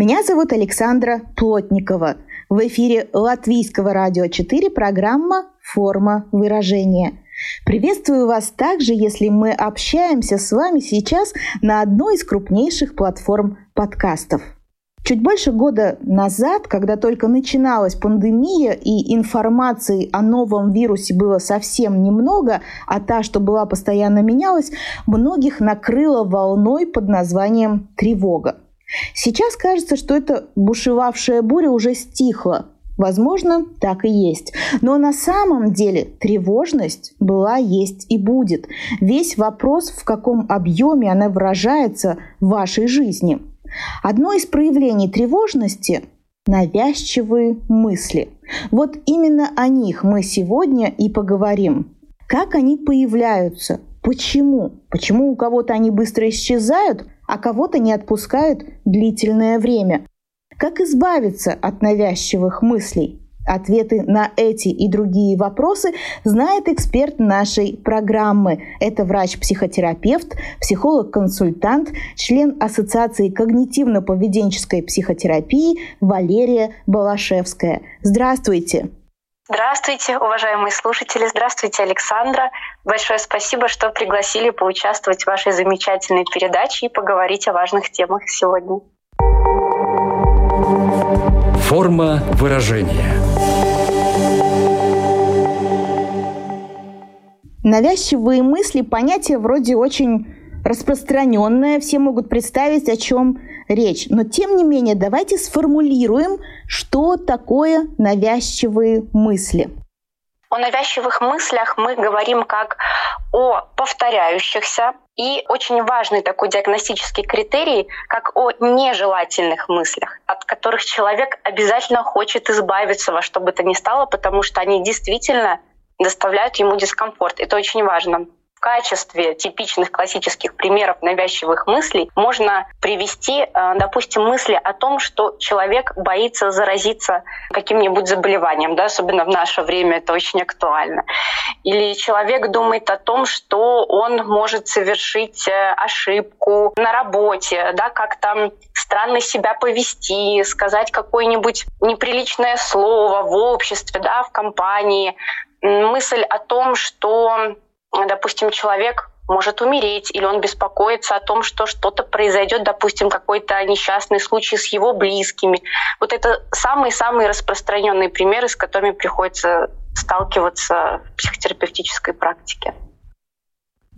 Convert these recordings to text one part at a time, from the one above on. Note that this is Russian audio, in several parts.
Меня зовут Александра Плотникова. В эфире Латвийского радио 4 программа «Форма выражения». Приветствую вас также, если мы общаемся с вами сейчас на одной из крупнейших платформ подкастов. Чуть больше года назад, когда только начиналась пандемия и информации о новом вирусе было совсем немного, а та, что была постоянно менялась, многих накрыло волной под названием тревога. Сейчас кажется, что эта бушевавшая буря уже стихла. Возможно, так и есть. Но на самом деле тревожность была, есть и будет. Весь вопрос, в каком объеме она выражается в вашей жизни. Одно из проявлений тревожности – навязчивые мысли. Вот именно о них мы сегодня и поговорим. Как они появляются? Почему? Почему у кого-то они быстро исчезают, а кого-то не отпускают длительное время. Как избавиться от навязчивых мыслей? Ответы на эти и другие вопросы знает эксперт нашей программы. Это врач-психотерапевт, психолог-консультант, член Ассоциации когнитивно-поведенческой психотерапии Валерия Балашевская. Здравствуйте! Здравствуйте, уважаемые слушатели. Здравствуйте, Александра. Большое спасибо, что пригласили поучаствовать в вашей замечательной передаче и поговорить о важных темах сегодня. Форма выражения. Навязчивые мысли – понятие вроде очень распространенное, все могут представить, о чем речь. Но тем не менее, давайте сформулируем, что такое навязчивые мысли. О навязчивых мыслях мы говорим как о повторяющихся и очень важный такой диагностический критерий, как о нежелательных мыслях, от которых человек обязательно хочет избавиться во что бы то ни стало, потому что они действительно доставляют ему дискомфорт. Это очень важно. В качестве типичных классических примеров навязчивых мыслей можно привести, э, допустим, мысли о том, что человек боится заразиться каким-нибудь заболеванием, да, особенно в наше время это очень актуально. Или человек думает о том, что он может совершить э, ошибку на работе, да, как там странно себя повести, сказать какое-нибудь неприличное слово в обществе, да, в компании. Мысль о том, что допустим, человек может умереть, или он беспокоится о том, что что-то произойдет, допустим, какой-то несчастный случай с его близкими. Вот это самые-самые распространенные примеры, с которыми приходится сталкиваться в психотерапевтической практике.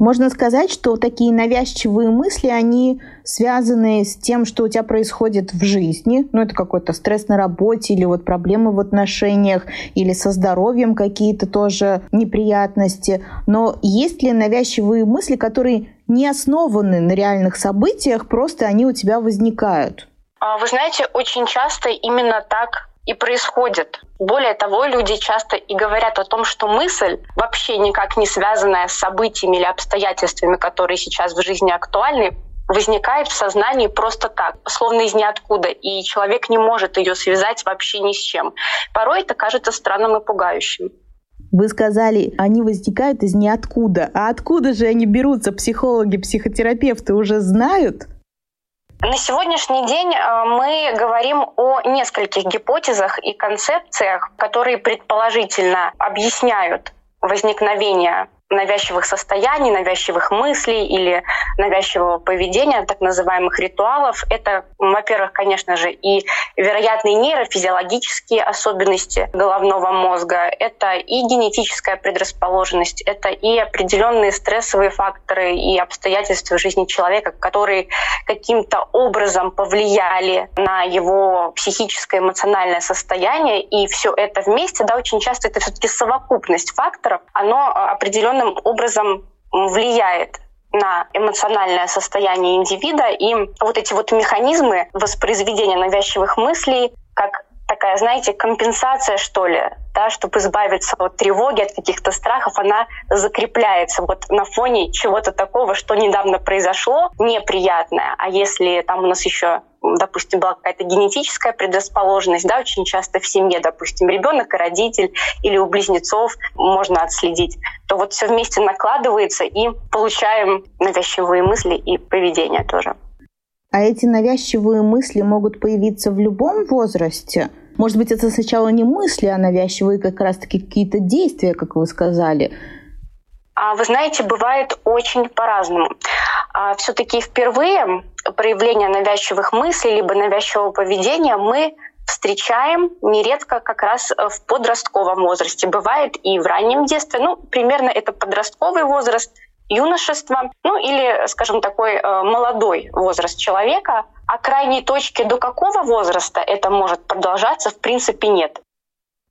Можно сказать, что такие навязчивые мысли, они связаны с тем, что у тебя происходит в жизни. Ну, это какой-то стресс на работе или вот проблемы в отношениях, или со здоровьем какие-то тоже неприятности. Но есть ли навязчивые мысли, которые не основаны на реальных событиях, просто они у тебя возникают? А, вы знаете, очень часто именно так и происходит. Более того, люди часто и говорят о том, что мысль, вообще никак не связанная с событиями или обстоятельствами, которые сейчас в жизни актуальны, возникает в сознании просто так, словно из ниоткуда, и человек не может ее связать вообще ни с чем. Порой это кажется странным и пугающим. Вы сказали, они возникают из ниоткуда. А откуда же они берутся? Психологи, психотерапевты уже знают? На сегодняшний день э, мы говорим о нескольких гипотезах и концепциях, которые предположительно объясняют возникновение навязчивых состояний, навязчивых мыслей или навязчивого поведения, так называемых ритуалов. Это, во-первых, конечно же, и вероятные нейрофизиологические особенности головного мозга, это и генетическая предрасположенность, это и определенные стрессовые факторы и обстоятельства жизни человека, которые каким-то образом повлияли на его психическое эмоциональное состояние, и все это вместе, да, очень часто это все-таки совокупность факторов, оно определенно определенным образом влияет на эмоциональное состояние индивида, и вот эти вот механизмы воспроизведения навязчивых мыслей, как такая, знаете, компенсация, что ли, да, чтобы избавиться от тревоги, от каких-то страхов, она закрепляется вот на фоне чего-то такого, что недавно произошло, неприятное. А если там у нас еще допустим, была какая-то генетическая предрасположенность, да, очень часто в семье, допустим, ребенок и родитель или у близнецов можно отследить, то вот все вместе накладывается и получаем навязчивые мысли и поведение тоже. А эти навязчивые мысли могут появиться в любом возрасте? Может быть, это сначала не мысли, а навязчивые как раз-таки какие-то действия, как вы сказали? А вы знаете, бывает очень по-разному. А все-таки впервые проявление навязчивых мыслей либо навязчивого поведения мы встречаем нередко как раз в подростковом возрасте. Бывает и в раннем детстве. Ну, примерно это подростковый возраст, юношества, ну или, скажем, такой э, молодой возраст человека, а крайней точки до какого возраста это может продолжаться, в принципе, нет.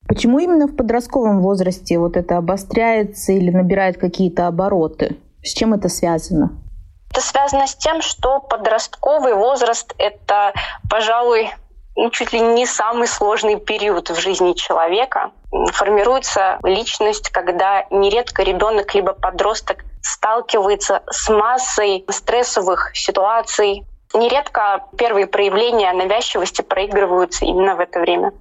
Почему именно в подростковом возрасте вот это обостряется или набирает какие-то обороты? С чем это связано? Это связано с тем, что подростковый возраст — это, пожалуй, ну, чуть ли не самый сложный период в жизни человека. Формируется личность, когда нередко ребенок либо подросток сталкивается с массой стрессовых ситуаций. Нередко первые проявления навязчивости проигрываются именно в это время.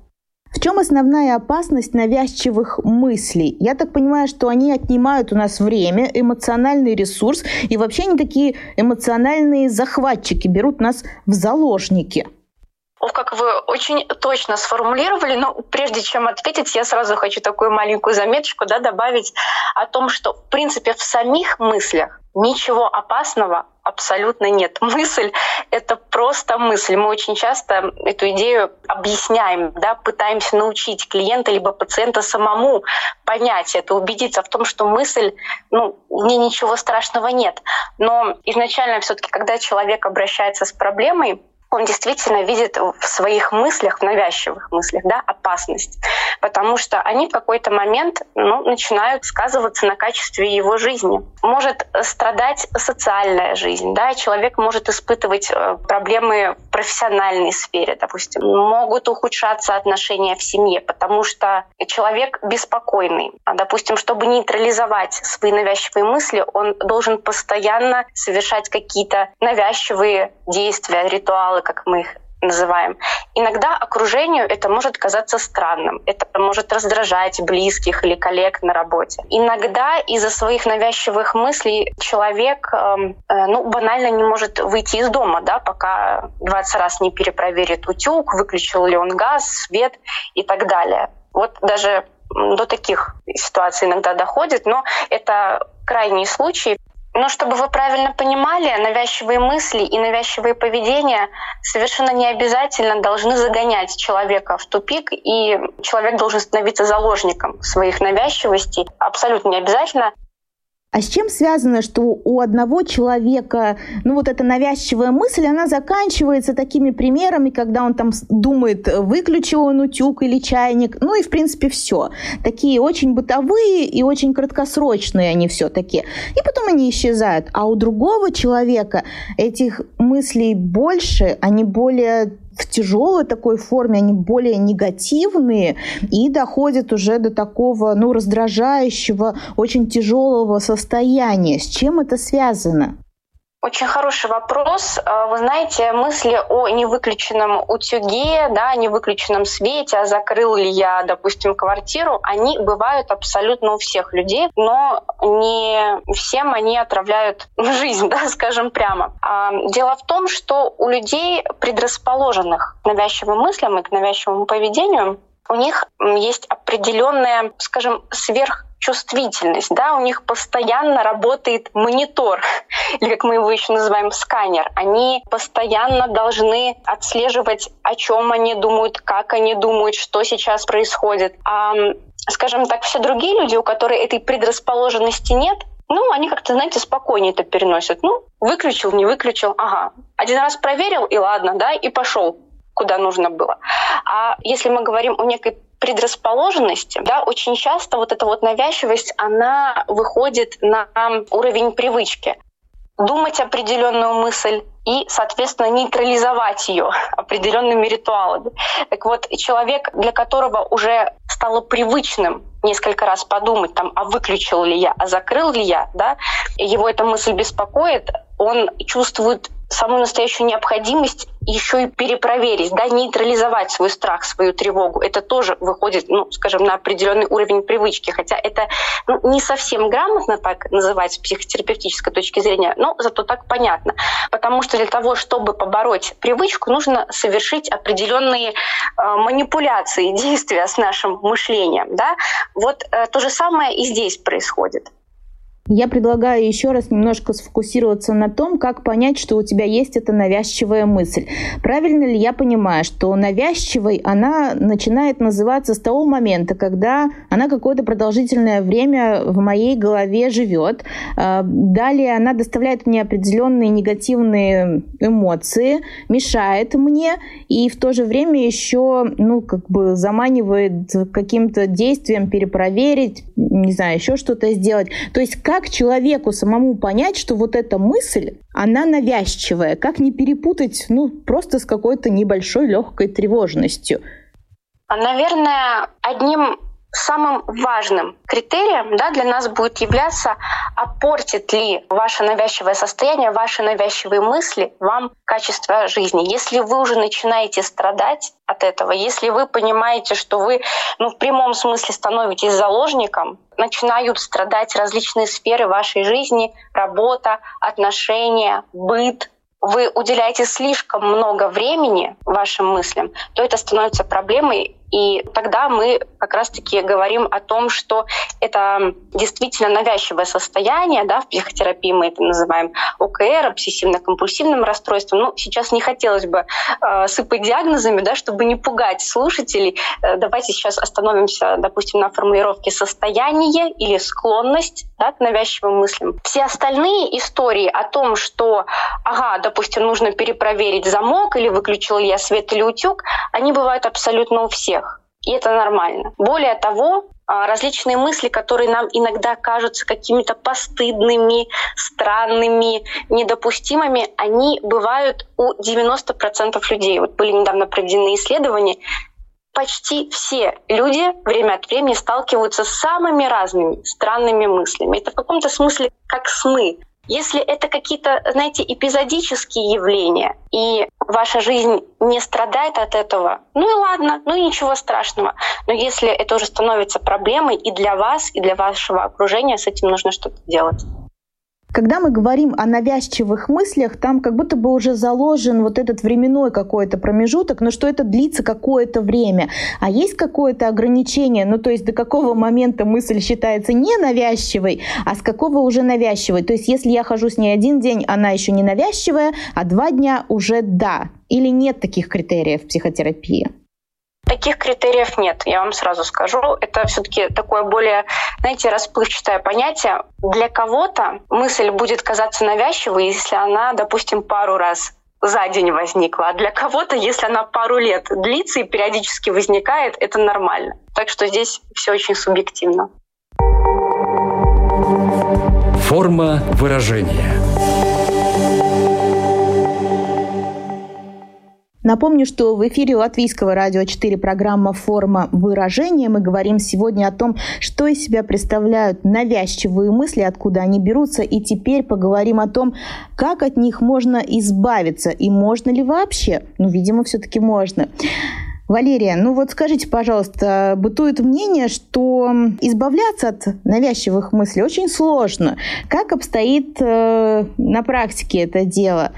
В чем основная опасность навязчивых мыслей? Я так понимаю, что они отнимают у нас время, эмоциональный ресурс, и вообще они такие эмоциональные захватчики, берут нас в заложники. Ох, как вы очень точно сформулировали, но прежде чем ответить, я сразу хочу такую маленькую заметочку да, добавить о том, что в принципе в самих мыслях ничего опасного абсолютно нет. Мысль — это просто мысль. Мы очень часто эту идею объясняем, да, пытаемся научить клиента либо пациента самому понять это, убедиться в том, что мысль, ну, мне ничего страшного нет. Но изначально все таки когда человек обращается с проблемой, он действительно видит в своих мыслях, в навязчивых мыслях, да, опасность, потому что они в какой-то момент ну, начинают сказываться на качестве его жизни. Может страдать социальная жизнь, да, человек может испытывать э, проблемы в профессиональной сфере, допустим, могут ухудшаться отношения в семье, потому что человек беспокойный. А, допустим, чтобы нейтрализовать свои навязчивые мысли, он должен постоянно совершать какие-то навязчивые действия, ритуалы, ритуалы, как мы их называем. Иногда окружению это может казаться странным, это может раздражать близких или коллег на работе. Иногда из-за своих навязчивых мыслей человек эм, э, ну, банально не может выйти из дома, да, пока 20 раз не перепроверит утюг, выключил ли он газ, свет и так далее. Вот даже до таких ситуаций иногда доходит, но это крайний случай. Но чтобы вы правильно понимали, навязчивые мысли и навязчивые поведения совершенно не обязательно должны загонять человека в тупик, и человек должен становиться заложником своих навязчивостей. Абсолютно не обязательно. А с чем связано, что у одного человека, ну вот эта навязчивая мысль, она заканчивается такими примерами, когда он там думает, выключил он утюг или чайник, ну и в принципе все. Такие очень бытовые и очень краткосрочные они все-таки. И потом они исчезают. А у другого человека этих мыслей больше, они более в тяжелой такой форме, они более негативные и доходят уже до такого, ну, раздражающего, очень тяжелого состояния. С чем это связано? Очень хороший вопрос. А, вы знаете, мысли о невыключенном утюге, да, о невыключенном свете, а закрыл ли я, допустим, квартиру, они бывают абсолютно у всех людей, но не всем они отравляют жизнь, да, скажем прямо. А, дело в том, что у людей, предрасположенных к навязчивым мыслям и к навязчивому поведению, у них есть определенная, скажем, сверх чувствительность, да, у них постоянно работает монитор, или как мы его еще называем, сканер. Они постоянно должны отслеживать, о чем они думают, как они думают, что сейчас происходит. А, скажем так, все другие люди, у которых этой предрасположенности нет, ну, они как-то, знаете, спокойнее это переносят. Ну, выключил, не выключил, ага. Один раз проверил, и ладно, да, и пошел куда нужно было. А если мы говорим о некой предрасположенности, да, очень часто вот эта вот навязчивость, она выходит на уровень привычки. Думать определенную мысль, и, соответственно, нейтрализовать ее определенными ритуалами. Так вот, человек, для которого уже стало привычным несколько раз подумать, там, а выключил ли я, а закрыл ли я, да, его эта мысль беспокоит, он чувствует самую настоящую необходимость еще и перепроверить, да, нейтрализовать свой страх, свою тревогу. Это тоже выходит, ну, скажем, на определенный уровень привычки, хотя это ну, не совсем грамотно так называть с психотерапевтической точки зрения, но зато так понятно. Потому что для того, чтобы побороть привычку, нужно совершить определенные э, манипуляции, действия с нашим мышлением. Да? Вот э, то же самое и здесь происходит. Я предлагаю еще раз немножко сфокусироваться на том, как понять, что у тебя есть эта навязчивая мысль. Правильно ли я понимаю, что навязчивой она начинает называться с того момента, когда она какое-то продолжительное время в моей голове живет. А, далее она доставляет мне определенные негативные эмоции, мешает мне и в то же время еще, ну, как бы заманивает каким-то действием перепроверить, не знаю, еще что-то сделать. То есть как человеку самому понять, что вот эта мысль, она навязчивая? Как не перепутать, ну, просто с какой-то небольшой легкой тревожностью? Наверное, одним самым важным критерием да, для нас будет являться, а портит ли ваше навязчивое состояние, ваши навязчивые мысли вам качество жизни. Если вы уже начинаете страдать от этого, если вы понимаете, что вы ну, в прямом смысле становитесь заложником, начинают страдать различные сферы вашей жизни, работа, отношения, быт, вы уделяете слишком много времени вашим мыслям, то это становится проблемой, и тогда мы как раз-таки говорим о том, что это действительно навязчивое состояние, да, в психотерапии мы это называем ОКР, обсессивно-компульсивным расстройством. Ну, сейчас не хотелось бы э, сыпать диагнозами, да, чтобы не пугать слушателей. Э, давайте сейчас остановимся, допустим, на формулировке состояние или склонность да, к навязчивым мыслям. Все остальные истории о том, что, ага, допустим, нужно перепроверить замок или выключил я свет или утюг, они бывают абсолютно у всех. И это нормально. Более того, а, различные мысли, которые нам иногда кажутся какими-то постыдными, странными, недопустимыми, они бывают у 90% людей. Вот были недавно проведены исследования, почти все люди время от времени сталкиваются с самыми разными странными мыслями. Это в каком-то смысле как сны. Если это какие-то, знаете, эпизодические явления, и ваша жизнь не страдает от этого, ну и ладно, ну и ничего страшного. Но если это уже становится проблемой и для вас, и для вашего окружения, с этим нужно что-то делать. Когда мы говорим о навязчивых мыслях, там как будто бы уже заложен вот этот временной какой-то промежуток, но что это длится какое-то время. А есть какое-то ограничение, ну то есть до какого момента мысль считается не навязчивой, а с какого уже навязчивой. То есть если я хожу с ней один день, она еще не навязчивая, а два дня уже да. Или нет таких критериев в психотерапии? Таких критериев нет, я вам сразу скажу. Это все-таки такое более, знаете, расплывчатое понятие. Для кого-то мысль будет казаться навязчивой, если она, допустим, пару раз за день возникла, а для кого-то, если она пару лет длится и периодически возникает, это нормально. Так что здесь все очень субъективно. Форма выражения. Напомню, что в эфире Латвийского радио 4 программа «Форма выражения». Мы говорим сегодня о том, что из себя представляют навязчивые мысли, откуда они берутся, и теперь поговорим о том, как от них можно избавиться, и можно ли вообще. Ну, видимо, все-таки можно. Валерия, ну вот скажите, пожалуйста, бытует мнение, что избавляться от навязчивых мыслей очень сложно. Как обстоит э, на практике это дело?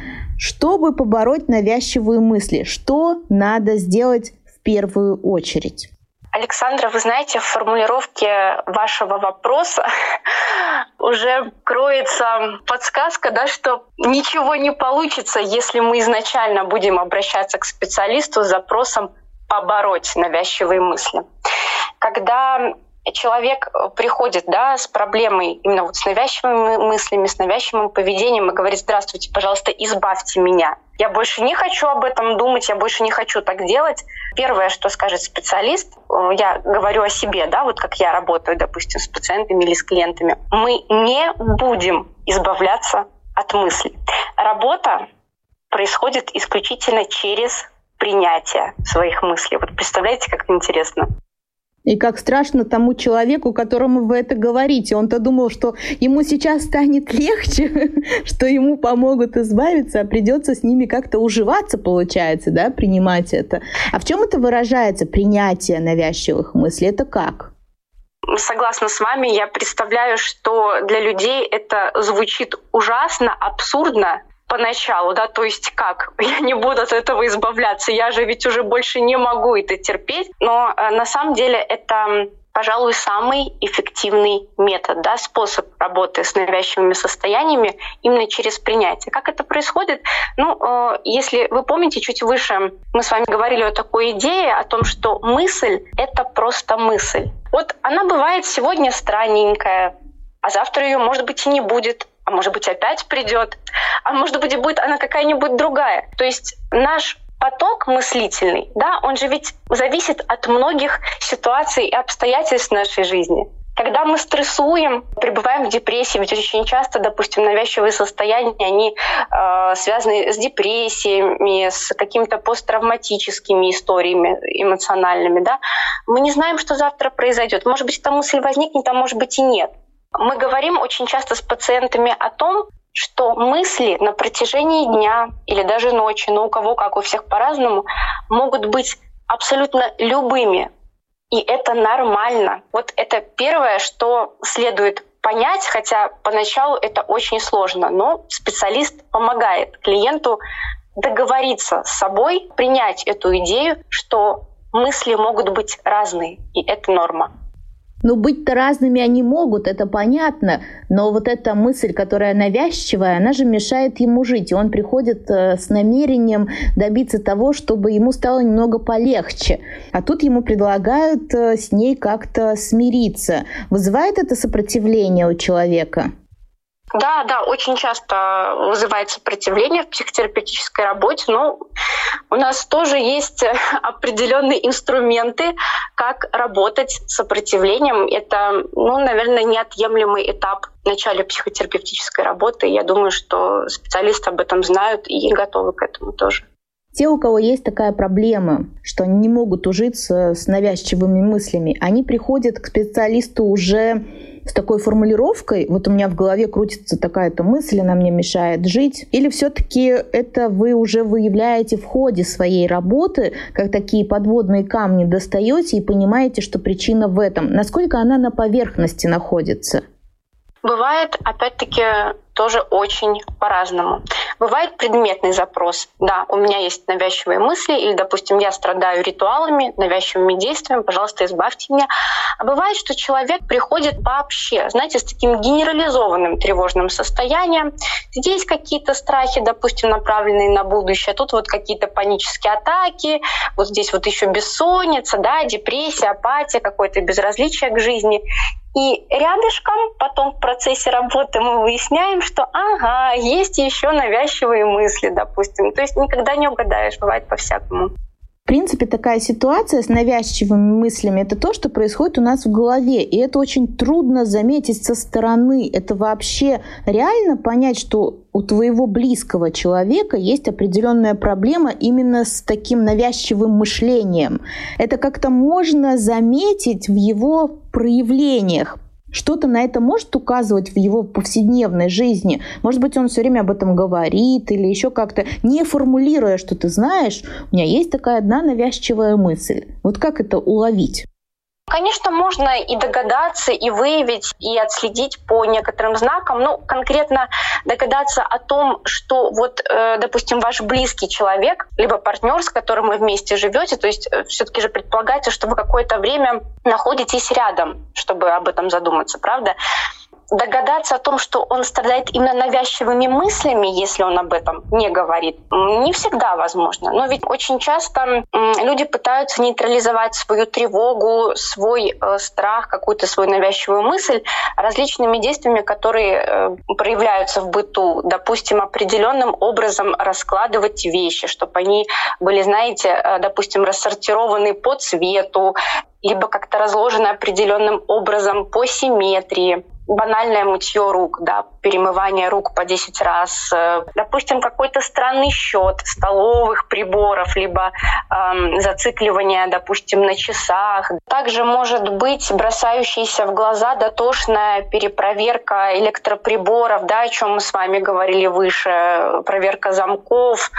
Чтобы побороть навязчивые мысли, что надо сделать в первую очередь? Александра, вы знаете, в формулировке вашего вопроса уже кроется подсказка, да, что ничего не получится, если мы изначально будем обращаться к специалисту с запросом побороть навязчивые мысли. Когда человек э, приходит да, с проблемой именно вот с навязчивыми мыслями, с навязчивым поведением и говорит, здравствуйте, пожалуйста, избавьте меня. Я больше не хочу об этом думать, я больше не хочу так делать. Первое, что скажет специалист, э, я говорю о себе, да, вот как я работаю, допустим, с пациентами или с клиентами, мы не будем избавляться от мыслей. Работа происходит исключительно через принятие своих мыслей. Вот представляете, как интересно? И как страшно тому человеку, которому вы это говорите. Он-то думал, что ему сейчас станет легче, что ему помогут избавиться, а придется с ними как-то уживаться, получается, да, принимать это. А в чем это выражается, принятие навязчивых мыслей? Это как? Согласна с вами, я представляю, что для людей это звучит ужасно, абсурдно, поначалу, да, то есть как, я не буду от этого избавляться, я же ведь уже больше не могу это терпеть, но э, на самом деле это пожалуй, самый эффективный метод, да, способ работы с навязчивыми состояниями именно через принятие. Как это происходит? Ну, э, если вы помните, чуть выше мы с вами говорили о такой идее, о том, что мысль — это просто мысль. Вот она бывает сегодня странненькая, а завтра ее, может быть, и не будет а может быть опять придет, а может быть будет она какая-нибудь другая. То есть наш поток мыслительный, да, он же ведь зависит от многих ситуаций и обстоятельств нашей жизни. Когда мы стрессуем, пребываем в депрессии, ведь очень часто, допустим, навязчивые состояния, они э, связаны с депрессиями, с какими-то посттравматическими историями эмоциональными, да, мы не знаем, что завтра произойдет. Может быть, эта мысль возникнет, а может быть и нет. Мы говорим очень часто с пациентами о том, что мысли на протяжении дня или даже ночи, но у кого как, у всех по-разному, могут быть абсолютно любыми. И это нормально. Вот это первое, что следует понять, хотя поначалу это очень сложно, но специалист помогает клиенту договориться с собой, принять эту идею, что мысли могут быть разные, и это норма. Ну, быть-то разными они могут, это понятно, но вот эта мысль, которая навязчивая, она же мешает ему жить. И он приходит э, с намерением добиться того, чтобы ему стало немного полегче. А тут ему предлагают э, с ней как-то смириться. Вызывает это сопротивление у человека? Да, да, очень часто вызывает сопротивление в психотерапевтической работе, но у нас тоже есть определенные инструменты, как работать с сопротивлением. Это, ну, наверное, неотъемлемый этап в начале психотерапевтической работы. Я думаю, что специалисты об этом знают и готовы к этому тоже. Те, у кого есть такая проблема, что они не могут ужиться с навязчивыми мыслями, они приходят к специалисту уже с такой формулировкой, вот у меня в голове крутится такая-то мысль, она мне мешает жить, или все-таки это вы уже выявляете в ходе своей работы, как такие подводные камни достаете и понимаете, что причина в этом, насколько она на поверхности находится? Бывает, опять-таки, тоже очень по-разному. Бывает предметный запрос. Да, у меня есть навязчивые мысли, или, допустим, я страдаю ритуалами, навязчивыми действиями, пожалуйста, избавьте меня. А бывает, что человек приходит вообще, знаете, с таким генерализованным тревожным состоянием. Здесь какие-то страхи, допустим, направленные на будущее, тут вот какие-то панические атаки, вот здесь вот еще бессонница, да, депрессия, апатия, какое-то безразличие к жизни. И рядышком потом в процессе работы мы выясняем, что ага, есть еще навязчивые мысли, допустим. То есть никогда не угадаешь, бывает по-всякому. В принципе, такая ситуация с навязчивыми мыслями – это то, что происходит у нас в голове. И это очень трудно заметить со стороны. Это вообще реально понять, что у твоего близкого человека есть определенная проблема именно с таким навязчивым мышлением. Это как-то можно заметить в его проявлениях. Что-то на это может указывать в его повседневной жизни. Может быть, он все время об этом говорит или еще как-то не формулируя, что ты знаешь, у меня есть такая одна навязчивая мысль. Вот как это уловить? Конечно, можно и догадаться, и выявить, и отследить по некоторым знакам. Ну, конкретно догадаться о том, что вот, э, допустим, ваш близкий человек, либо партнер, с которым вы вместе живете, то есть э, все-таки же предполагается, что вы какое-то время находитесь рядом, чтобы об этом задуматься, правда? Догадаться о том, что он страдает именно навязчивыми мыслями, если он об этом не говорит, не всегда возможно. Но ведь очень часто люди пытаются нейтрализовать свою тревогу, свой э, страх, какую-то свою навязчивую мысль различными действиями, которые э, проявляются в быту. Допустим, определенным образом раскладывать вещи, чтобы они были, знаете, э, допустим, рассортированы по цвету, либо как-то разложены определенным образом по симметрии банальное мытье рук, да, перемывание рук по 10 раз, э, допустим, какой-то странный счет столовых приборов, либо эм, зацикливание, допустим, на часах. Также может быть бросающаяся в глаза дотошная перепроверка электроприборов, да, о чем мы с вами говорили выше, проверка замков,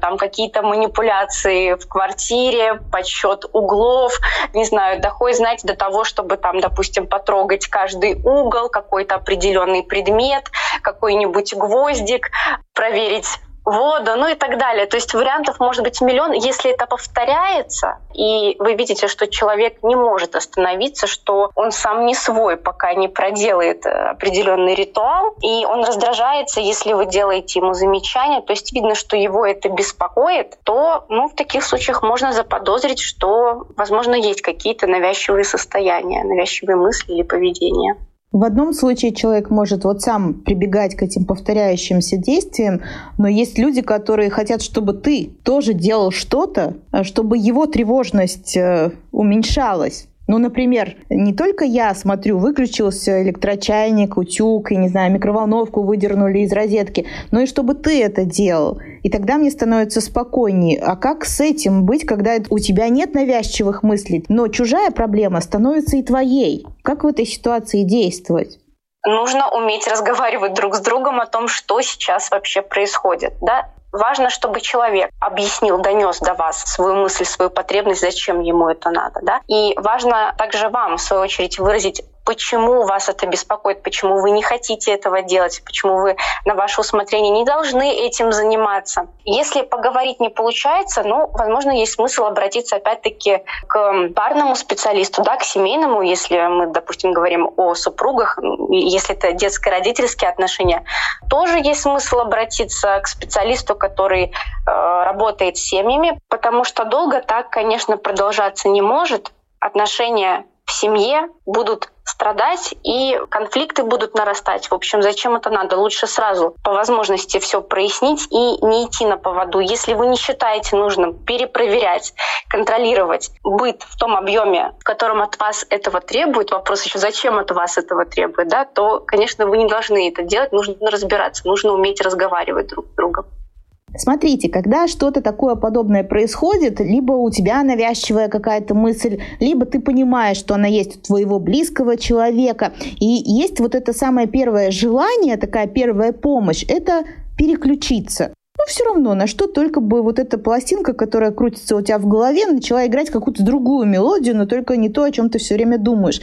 там какие-то манипуляции в квартире, подсчет углов, не знаю, доходит, знаете, до того, чтобы там, допустим, потрогать каждый угол, какой-то определенный предмет, какой-нибудь гвоздик, проверить воду, ну и так далее. То есть вариантов может быть миллион. Если это повторяется, и вы видите, что человек не может остановиться, что он сам не свой, пока не проделает э, определенный ритуал, и он раздражается, если вы делаете ему замечание, то есть видно, что его это беспокоит, то ну, в таких случаях можно заподозрить, что, возможно, есть какие-то навязчивые состояния, навязчивые мысли или поведение. В одном случае человек может вот сам прибегать к этим повторяющимся действиям, но есть люди, которые хотят, чтобы ты тоже делал что-то, а чтобы его тревожность э, уменьшалась. Ну, например, не только я смотрю, выключился электрочайник, утюг, и, не знаю, микроволновку выдернули из розетки, но и чтобы ты это делал. И тогда мне становится спокойнее. А как с этим быть, когда у тебя нет навязчивых мыслей, но чужая проблема становится и твоей? Как в этой ситуации действовать? нужно уметь разговаривать друг с другом о том, что сейчас вообще происходит. Да? Важно, чтобы человек объяснил, донес до вас свою мысль, свою потребность, зачем ему это надо. Да? И важно также вам, в свою очередь, выразить почему вас это беспокоит, почему вы не хотите этого делать, почему вы на ваше усмотрение не должны этим заниматься. Если поговорить не получается, ну, возможно, есть смысл обратиться опять-таки к парному специалисту, да, к семейному, если мы, допустим, говорим о супругах, если это детско-родительские отношения, тоже есть смысл обратиться к специалисту, который э, работает с семьями, потому что долго так, конечно, продолжаться не может. Отношения в семье будут страдать, и конфликты будут нарастать. В общем, зачем это надо? Лучше сразу по возможности все прояснить и не идти на поводу. Если вы не считаете нужным перепроверять, контролировать быт в том объеме, в котором от вас этого требует, вопрос еще, зачем от вас этого требует, да, то, конечно, вы не должны это делать, нужно разбираться, нужно уметь разговаривать друг с другом. Смотрите, когда что-то такое подобное происходит, либо у тебя навязчивая какая-то мысль, либо ты понимаешь, что она есть у твоего близкого человека, и есть вот это самое первое желание, такая первая помощь, это переключиться. Ну, все равно, на что только бы вот эта пластинка, которая крутится у тебя в голове, начала играть какую-то другую мелодию, но только не то, о чем ты все время думаешь.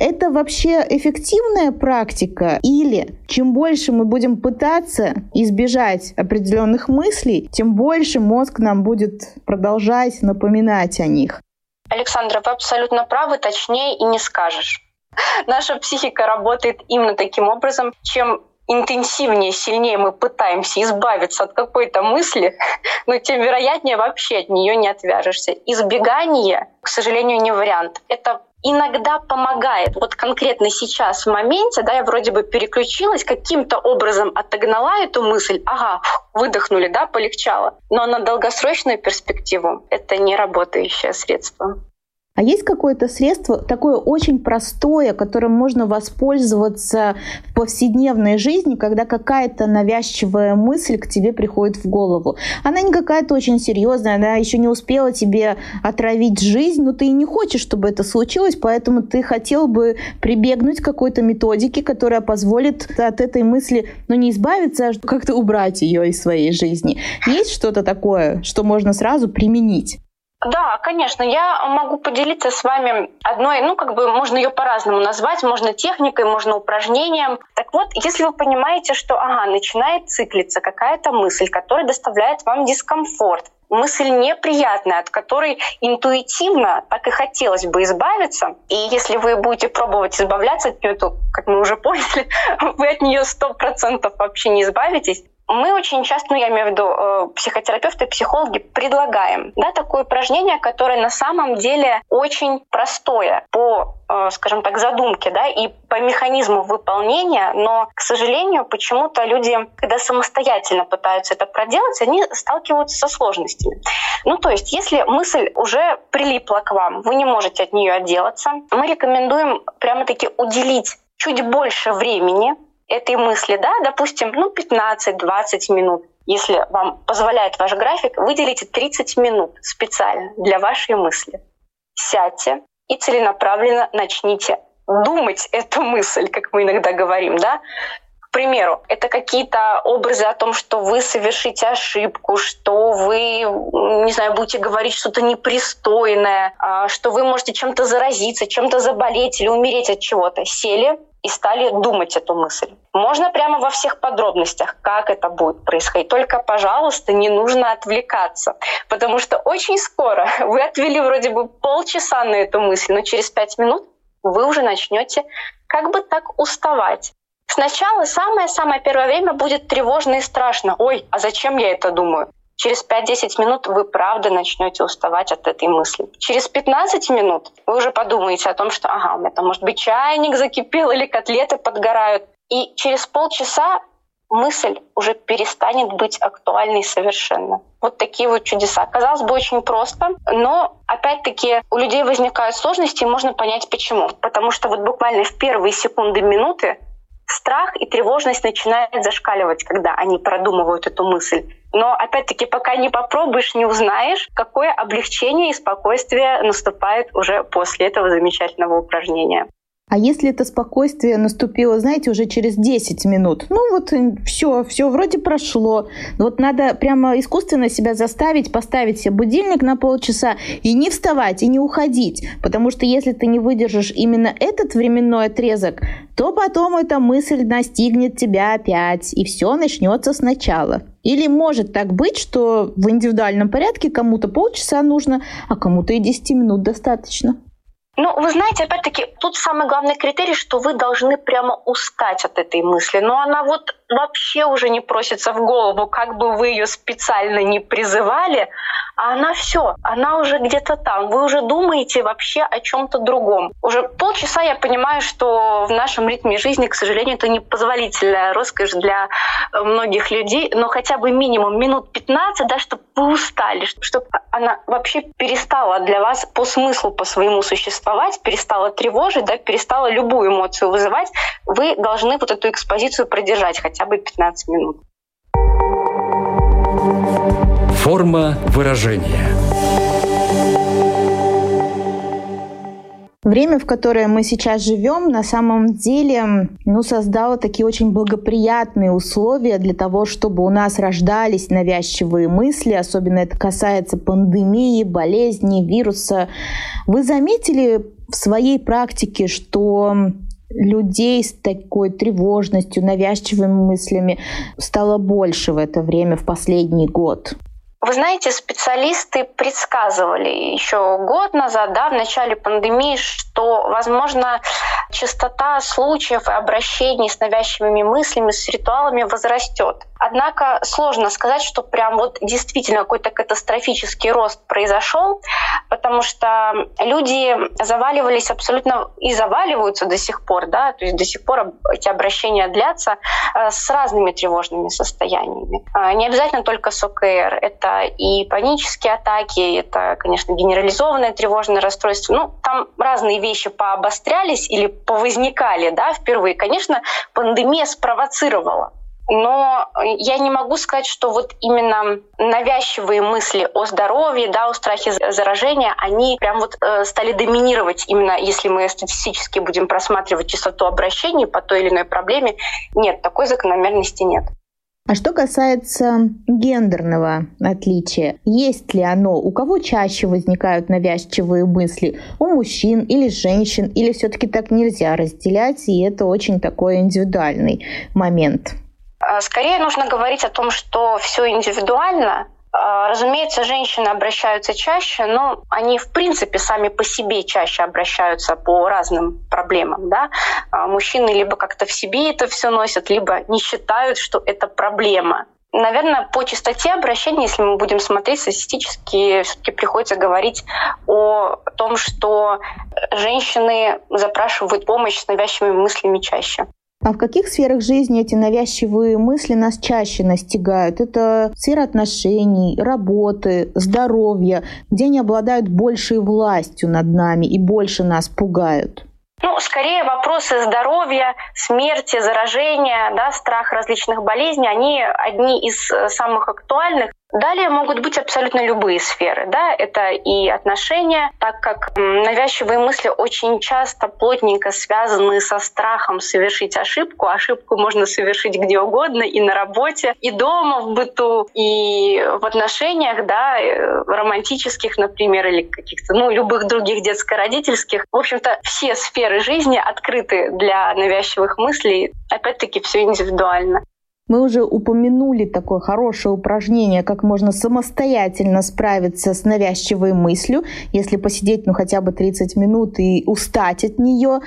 Это вообще эффективная практика? Или чем больше мы будем пытаться избежать определенных мыслей, тем больше мозг нам будет продолжать напоминать о них? Александра, вы абсолютно правы, точнее и не скажешь. Наша психика работает именно таким образом. Чем интенсивнее, сильнее мы пытаемся избавиться от какой-то мысли, но тем вероятнее вообще от нее не отвяжешься. Избегание, к сожалению, не вариант. Это иногда помогает. Вот конкретно сейчас, в моменте, да, я вроде бы переключилась, каким-то образом отогнала эту мысль, ага, выдохнули, да, полегчало. Но на долгосрочную перспективу это не работающее средство. А есть какое-то средство такое очень простое, которым можно воспользоваться в повседневной жизни, когда какая-то навязчивая мысль к тебе приходит в голову. Она не какая-то очень серьезная, она еще не успела тебе отравить жизнь, но ты и не хочешь, чтобы это случилось, поэтому ты хотел бы прибегнуть к какой-то методике, которая позволит от этой мысли, ну не избавиться, а как-то убрать ее из своей жизни. Есть что-то такое, что можно сразу применить? Да, конечно, я могу поделиться с вами одной, ну, как бы можно ее по-разному назвать, можно техникой, можно упражнением. Так вот, если вы понимаете, что, ага, начинает циклиться какая-то мысль, которая доставляет вам дискомфорт, мысль неприятная, от которой интуитивно так и хотелось бы избавиться. И если вы будете пробовать избавляться от нее, то, как мы уже поняли, вы от нее сто процентов вообще не избавитесь мы очень часто, ну я имею в виду э, психотерапевты, психологи, предлагаем да, такое упражнение, которое на самом деле очень простое по, э, скажем так, задумке да, и по механизму выполнения, но, к сожалению, почему-то люди, когда самостоятельно пытаются это проделать, они сталкиваются со сложностями. Ну, то есть, если мысль уже прилипла к вам, вы не можете от нее отделаться, мы рекомендуем прямо-таки уделить чуть больше времени этой мысли, да, допустим, ну, 15-20 минут. Если вам позволяет ваш график, выделите 30 минут специально для вашей мысли. Сядьте и целенаправленно начните думать эту мысль, как мы иногда говорим, да, примеру, это какие-то образы о том, что вы совершите ошибку, что вы, не знаю, будете говорить что-то непристойное, а, что вы можете чем-то заразиться, чем-то заболеть или умереть от чего-то. Сели и стали думать эту мысль. Можно прямо во всех подробностях, как это будет происходить. Только, пожалуйста, не нужно отвлекаться, потому что очень скоро вы отвели вроде бы полчаса на эту мысль, но через пять минут вы уже начнете как бы так уставать. Сначала самое-самое первое время будет тревожно и страшно. Ой, а зачем я это думаю? Через 5-10 минут вы правда начнете уставать от этой мысли. Через 15 минут вы уже подумаете о том, что ага, у меня там может быть чайник закипел или котлеты подгорают. И через полчаса мысль уже перестанет быть актуальной совершенно. Вот такие вот чудеса. Казалось бы, очень просто, но опять-таки у людей возникают сложности, и можно понять почему. Потому что вот буквально в первые секунды минуты страх и тревожность начинают зашкаливать, когда они продумывают эту мысль. Но опять-таки, пока не попробуешь, не узнаешь, какое облегчение и спокойствие наступает уже после этого замечательного упражнения. А если это спокойствие наступило, знаете, уже через 10 минут, ну вот все, все вроде прошло. Вот надо прямо искусственно себя заставить, поставить себе будильник на полчаса и не вставать, и не уходить. Потому что если ты не выдержишь именно этот временной отрезок, то потом эта мысль настигнет тебя опять, и все начнется сначала. Или может так быть, что в индивидуальном порядке кому-то полчаса нужно, а кому-то и 10 минут достаточно. Ну, вы знаете, опять-таки, тут самый главный критерий, что вы должны прямо устать от этой мысли. Но она вот вообще уже не просится в голову, как бы вы ее специально не призывали, а она все, она уже где-то там. Вы уже думаете вообще о чем-то другом. Уже полчаса я понимаю, что в нашем ритме жизни, к сожалению, это непозволительная роскошь для э, многих людей, но хотя бы минимум минут 15, да, чтобы вы устали, чтобы она вообще перестала для вас по смыслу, по своему существовать, перестала тревожить, да, перестала любую эмоцию вызывать, вы должны вот эту экспозицию продержать хотя бы 15 минут. Форма выражения. Время, в которое мы сейчас живем, на самом деле ну, создало такие очень благоприятные условия для того, чтобы у нас рождались навязчивые мысли, особенно это касается пандемии, болезней, вируса. Вы заметили в своей практике, что людей с такой тревожностью, навязчивыми мыслями стало больше в это время, в последний год? Вы знаете, специалисты предсказывали еще год назад, да, в начале пандемии, что, возможно, частота случаев и обращений с навязчивыми мыслями, с ритуалами возрастет. Однако сложно сказать, что прям вот действительно какой-то катастрофический рост произошел, потому что люди заваливались абсолютно и заваливаются до сих пор, да, то есть до сих пор эти обращения длятся э, с разными тревожными состояниями. А, не обязательно только с ОКР, это и панические атаки, это, конечно, генерализованное тревожное расстройство. Ну, там разные вещи пообострялись или повозникали, да, впервые. Конечно, пандемия спровоцировала но я не могу сказать, что вот именно навязчивые мысли о здоровье, да, о страхе заражения, они прям вот э, стали доминировать именно, если мы статистически будем просматривать частоту обращений по той или иной проблеме. Нет, такой закономерности нет. А что касается гендерного отличия, есть ли оно? У кого чаще возникают навязчивые мысли? У мужчин или женщин? Или все-таки так нельзя разделять, и это очень такой индивидуальный момент? А, скорее нужно говорить о том, что все индивидуально. А, разумеется, женщины обращаются чаще, но они в принципе сами по себе чаще обращаются по разным проблемам. Да? А, мужчины либо как-то в себе это все носят, либо не считают, что это проблема. Наверное, по частоте обращений, если мы будем смотреть статистически, все-таки приходится говорить о том, что женщины запрашивают помощь с навязчивыми мыслями чаще. А в каких сферах жизни эти навязчивые мысли нас чаще настигают? Это сфера отношений, работы, здоровья, где они обладают большей властью над нами и больше нас пугают. Ну, скорее вопросы здоровья, смерти, заражения, да, страх различных болезней, они одни из э, самых актуальных. Далее могут быть абсолютно любые сферы. Да? Это и отношения, так как навязчивые мысли очень часто плотненько связаны со страхом совершить ошибку. Ошибку можно совершить где угодно, и на работе, и дома, в быту, и в отношениях, да, э, романтических, например, или каких-то, ну, любых других детско-родительских. В общем-то, все сферы жизни открыты для навязчивых мыслей. Опять-таки, все индивидуально. Мы уже упомянули такое хорошее упражнение, как можно самостоятельно справиться с навязчивой мыслью, если посидеть ну хотя бы 30 минут и устать от нее.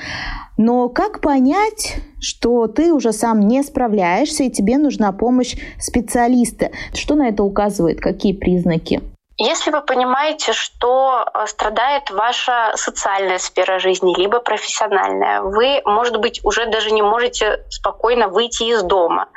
Но как понять, что ты уже сам не справляешься и тебе нужна помощь специалиста? Что на это указывает? Какие признаки? Если вы понимаете, что э, страдает ваша социальная сфера жизни, либо профессиональная, вы, может быть, уже даже не можете спокойно выйти из дома,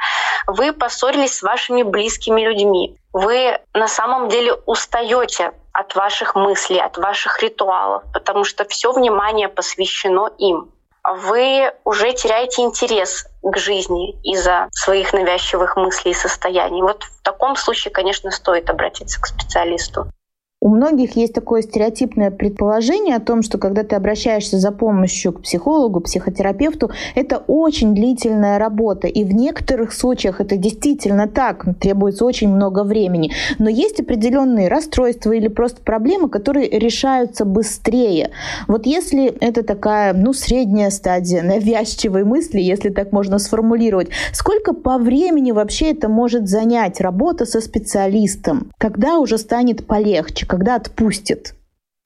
вы поссорились с вашими близкими людьми, вы на самом деле устаете от ваших мыслей, от ваших ритуалов, потому что все внимание посвящено им вы уже теряете интерес к жизни из-за своих навязчивых мыслей и состояний. Вот в таком случае, конечно, стоит обратиться к специалисту. У многих есть такое стереотипное предположение о том, что когда ты обращаешься за помощью к психологу, психотерапевту, это очень длительная работа. И в некоторых случаях это действительно так, требуется очень много времени. Но есть определенные расстройства или просто проблемы, которые решаются быстрее. Вот если это такая, ну, средняя стадия навязчивой мысли, если так можно сформулировать, сколько по времени вообще это может занять работа со специалистом? Когда уже станет полегче? Когда отпустит?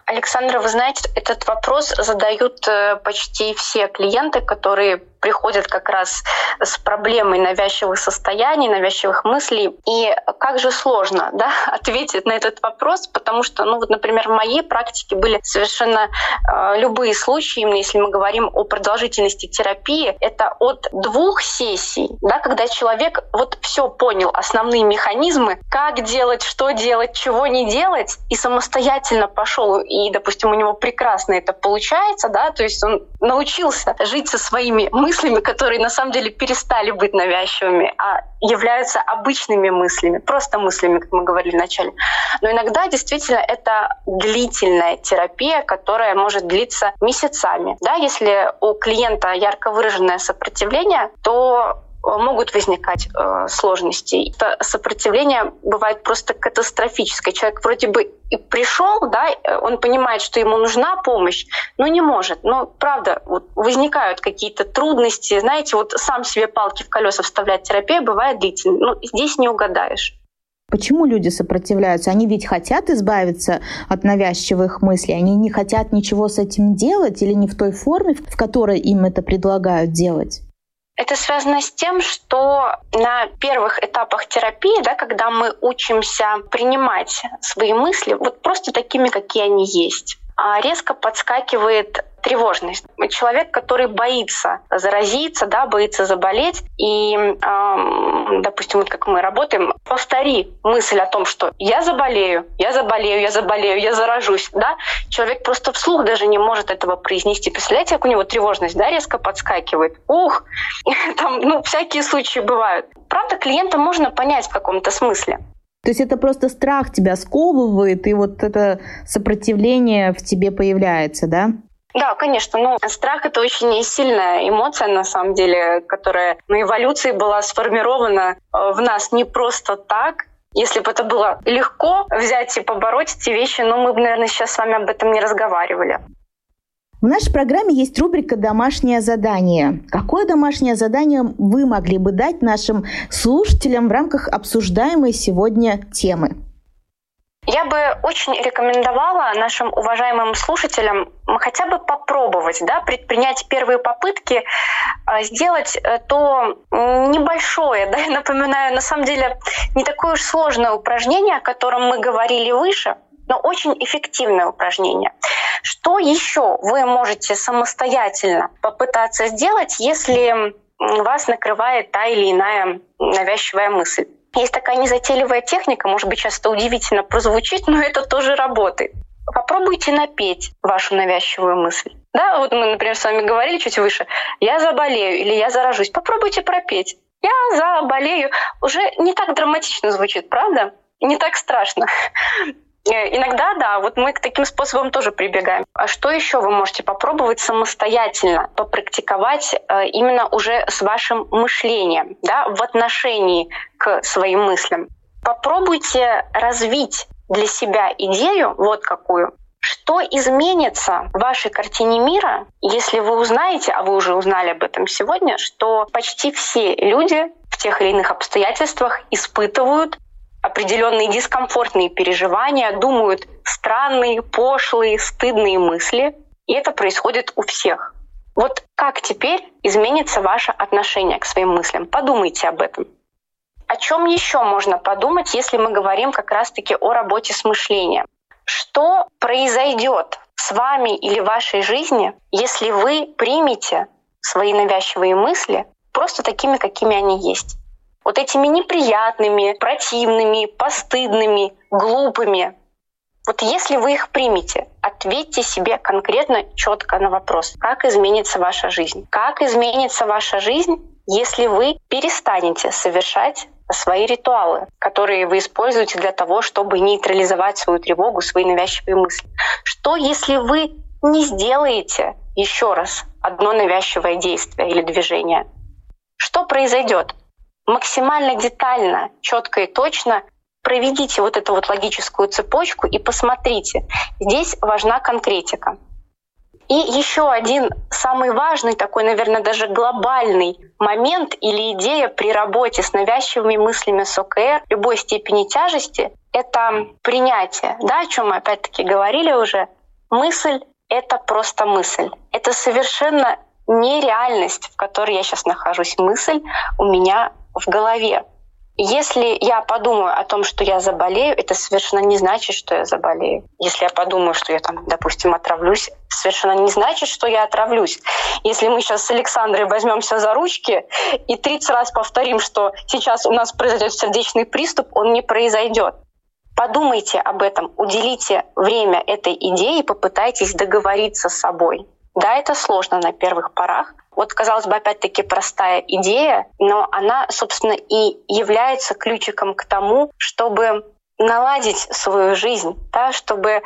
Александра, вы знаете, этот вопрос задают э, почти все клиенты, которые приходят как раз с проблемой навязчивых состояний, навязчивых мыслей. И как же сложно да, ответить на этот вопрос, потому что, ну вот, например, в моей практике были совершенно э, любые случаи, именно если мы говорим о продолжительности терапии, это от двух сессий, да, когда человек вот все понял, основные механизмы, как делать, что делать, чего не делать, и самостоятельно пошел, и, допустим, у него прекрасно это получается, да, то есть он научился жить со своими мыслями, мыслями, которые на самом деле перестали быть навязчивыми, а являются обычными мыслями, просто мыслями, как мы говорили вначале. Но иногда действительно это длительная терапия, которая может длиться месяцами. Да, если у клиента ярко выраженное сопротивление, то могут возникать э, сложности. Это сопротивление бывает просто катастрофическое. Человек вроде бы и пришел, да, он понимает, что ему нужна помощь, но не может. Но правда, вот возникают какие-то трудности. Знаете, вот сам себе палки в колеса вставлять терапия бывает длительной. Ну, здесь не угадаешь. Почему люди сопротивляются? Они ведь хотят избавиться от навязчивых мыслей, они не хотят ничего с этим делать или не в той форме, в которой им это предлагают делать? Это связано с тем, что на первых этапах терапии, да, когда мы учимся принимать свои мысли вот просто такими, какие они есть, а резко подскакивает тревожность. Человек, который боится заразиться, да, боится заболеть, и, э, допустим, вот как мы работаем, повтори мысль о том, что я заболею, я заболею, я заболею, я заражусь, да, человек просто вслух даже не может этого произнести. Представляете, как у него тревожность, да, резко подскакивает. Ух, там, ну, всякие случаи бывают. Правда, клиента можно понять в каком-то смысле. То есть это просто страх тебя сковывает, и вот это сопротивление в тебе появляется, да? Да, конечно. Ну, страх — это очень сильная эмоция, на самом деле, которая на эволюции была сформирована э, в нас не просто так. Если бы это было легко взять и побороть эти вещи, но мы бы, наверное, сейчас с вами об этом не разговаривали. В нашей программе есть рубрика «Домашнее задание». Какое домашнее задание вы могли бы дать нашим слушателям в рамках обсуждаемой сегодня темы? Я бы очень рекомендовала нашим уважаемым слушателям хотя бы попробовать, да, предпринять первые попытки, а, сделать э, то небольшое, да, я напоминаю, на самом деле не такое уж сложное упражнение, о котором мы говорили выше, но очень эффективное упражнение. Что еще вы можете самостоятельно попытаться сделать, если вас накрывает та или иная навязчивая мысль? Есть такая незатейливая техника, может быть, часто удивительно прозвучит, но это тоже работает. Попробуйте напеть вашу навязчивую мысль. Да, вот мы, например, с вами говорили чуть выше. Я заболею или я заражусь. Попробуйте пропеть. Я заболею. Уже не так драматично звучит, правда? Не так страшно. Э, иногда, да, вот мы к таким способам тоже прибегаем. А что еще вы можете попробовать самостоятельно, попрактиковать э, именно уже с вашим мышлением, да, в отношении к своим мыслям? Попробуйте развить для себя идею, вот какую, что изменится в вашей картине мира, если вы узнаете, а вы уже узнали об этом сегодня, что почти все люди в тех или иных обстоятельствах испытывают определенные дискомфортные переживания, думают странные, пошлые, стыдные мысли. И это происходит у всех. Вот как теперь изменится ваше отношение к своим мыслям? Подумайте об этом. О чем еще можно подумать, если мы говорим как раз-таки о работе с мышлением? Что произойдет с вами или вашей жизни, если вы примете свои навязчивые мысли просто такими, какими они есть? Вот этими неприятными, противными, постыдными, глупыми. Вот если вы их примете, ответьте себе конкретно, четко на вопрос, как изменится ваша жизнь. Как изменится ваша жизнь, если вы перестанете совершать свои ритуалы, которые вы используете для того, чтобы нейтрализовать свою тревогу, свои навязчивые мысли. Что, если вы не сделаете еще раз одно навязчивое действие или движение? Что произойдет? Максимально детально, четко и точно проведите вот эту вот логическую цепочку и посмотрите. Здесь важна конкретика. И еще один самый важный, такой, наверное, даже глобальный момент или идея при работе с навязчивыми мыслями с ОКР любой степени тяжести — это принятие. Да, о чем мы опять-таки говорили уже. Мысль — это просто мысль. Это совершенно нереальность, в которой я сейчас нахожусь. Мысль у меня в голове. Если я подумаю о том, что я заболею, это совершенно не значит, что я заболею. Если я подумаю, что я там, допустим, отравлюсь, совершенно не значит, что я отравлюсь. Если мы сейчас с Александрой возьмемся за ручки и 30 раз повторим, что сейчас у нас произойдет сердечный приступ, он не произойдет. Подумайте об этом, уделите время этой идее и попытайтесь договориться с собой. Да, это сложно на первых порах, вот, казалось бы, опять-таки простая идея, но она, собственно, и является ключиком к тому, чтобы наладить свою жизнь, да, чтобы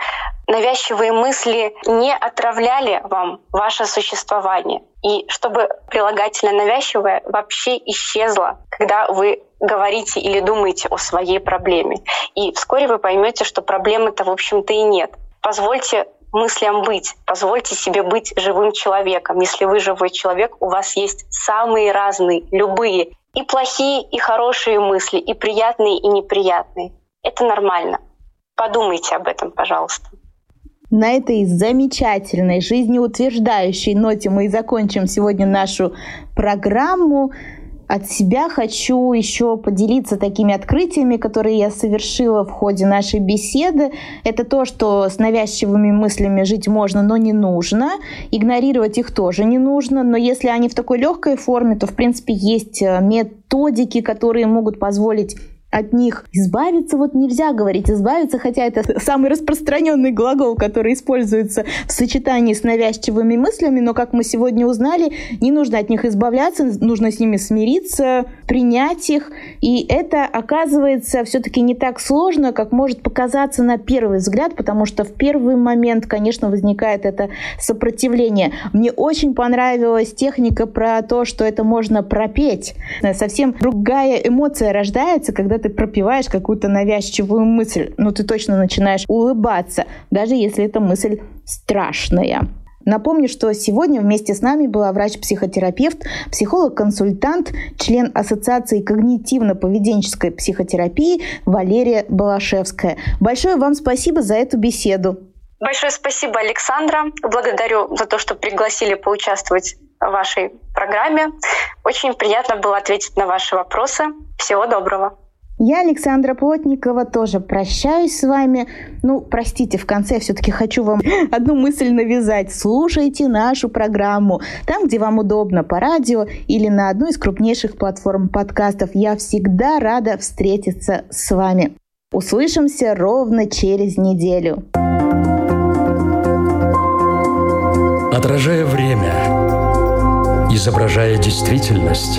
навязчивые мысли не отравляли вам ваше существование, и чтобы прилагательное навязчивое вообще исчезло, когда вы говорите или думаете о своей проблеме. И вскоре вы поймете, что проблемы-то, в общем-то, и нет. Позвольте мыслям быть. Позвольте себе быть живым человеком. Если вы живой человек, у вас есть самые разные, любые, и плохие, и хорошие мысли, и приятные, и неприятные. Это нормально. Подумайте об этом, пожалуйста. На этой замечательной, жизнеутверждающей ноте мы и закончим сегодня нашу программу. От себя хочу еще поделиться такими открытиями, которые я совершила в ходе нашей беседы. Это то, что с навязчивыми мыслями жить можно, но не нужно. Игнорировать их тоже не нужно. Но если они в такой легкой форме, то, в принципе, есть э, методики, которые могут позволить от них избавиться вот нельзя говорить избавиться, хотя это самый распространенный глагол, который используется в сочетании с навязчивыми мыслями, но как мы сегодня узнали, не нужно от них избавляться, нужно с ними смириться, принять их, и это оказывается все-таки не так сложно, как может показаться на первый взгляд, потому что в первый момент, конечно, возникает это сопротивление. Мне очень понравилась техника про то, что это можно пропеть. Совсем другая эмоция рождается, когда ты пропиваешь какую-то навязчивую мысль, ну ты точно начинаешь улыбаться, даже если эта мысль страшная. Напомню, что сегодня вместе с нами была врач-психотерапевт, психолог-консультант, член Ассоциации когнитивно-поведенческой психотерапии Валерия Балашевская. Большое вам спасибо за эту беседу. Большое спасибо, Александра. Благодарю за то, что пригласили поучаствовать в вашей программе. Очень приятно было ответить на ваши вопросы. Всего доброго. Я, Александра Плотникова, тоже прощаюсь с вами. Ну, простите, в конце все-таки хочу вам одну мысль навязать. Слушайте нашу программу там, где вам удобно, по радио или на одной из крупнейших платформ подкастов. Я всегда рада встретиться с вами. Услышимся ровно через неделю. отражая время, изображая действительность,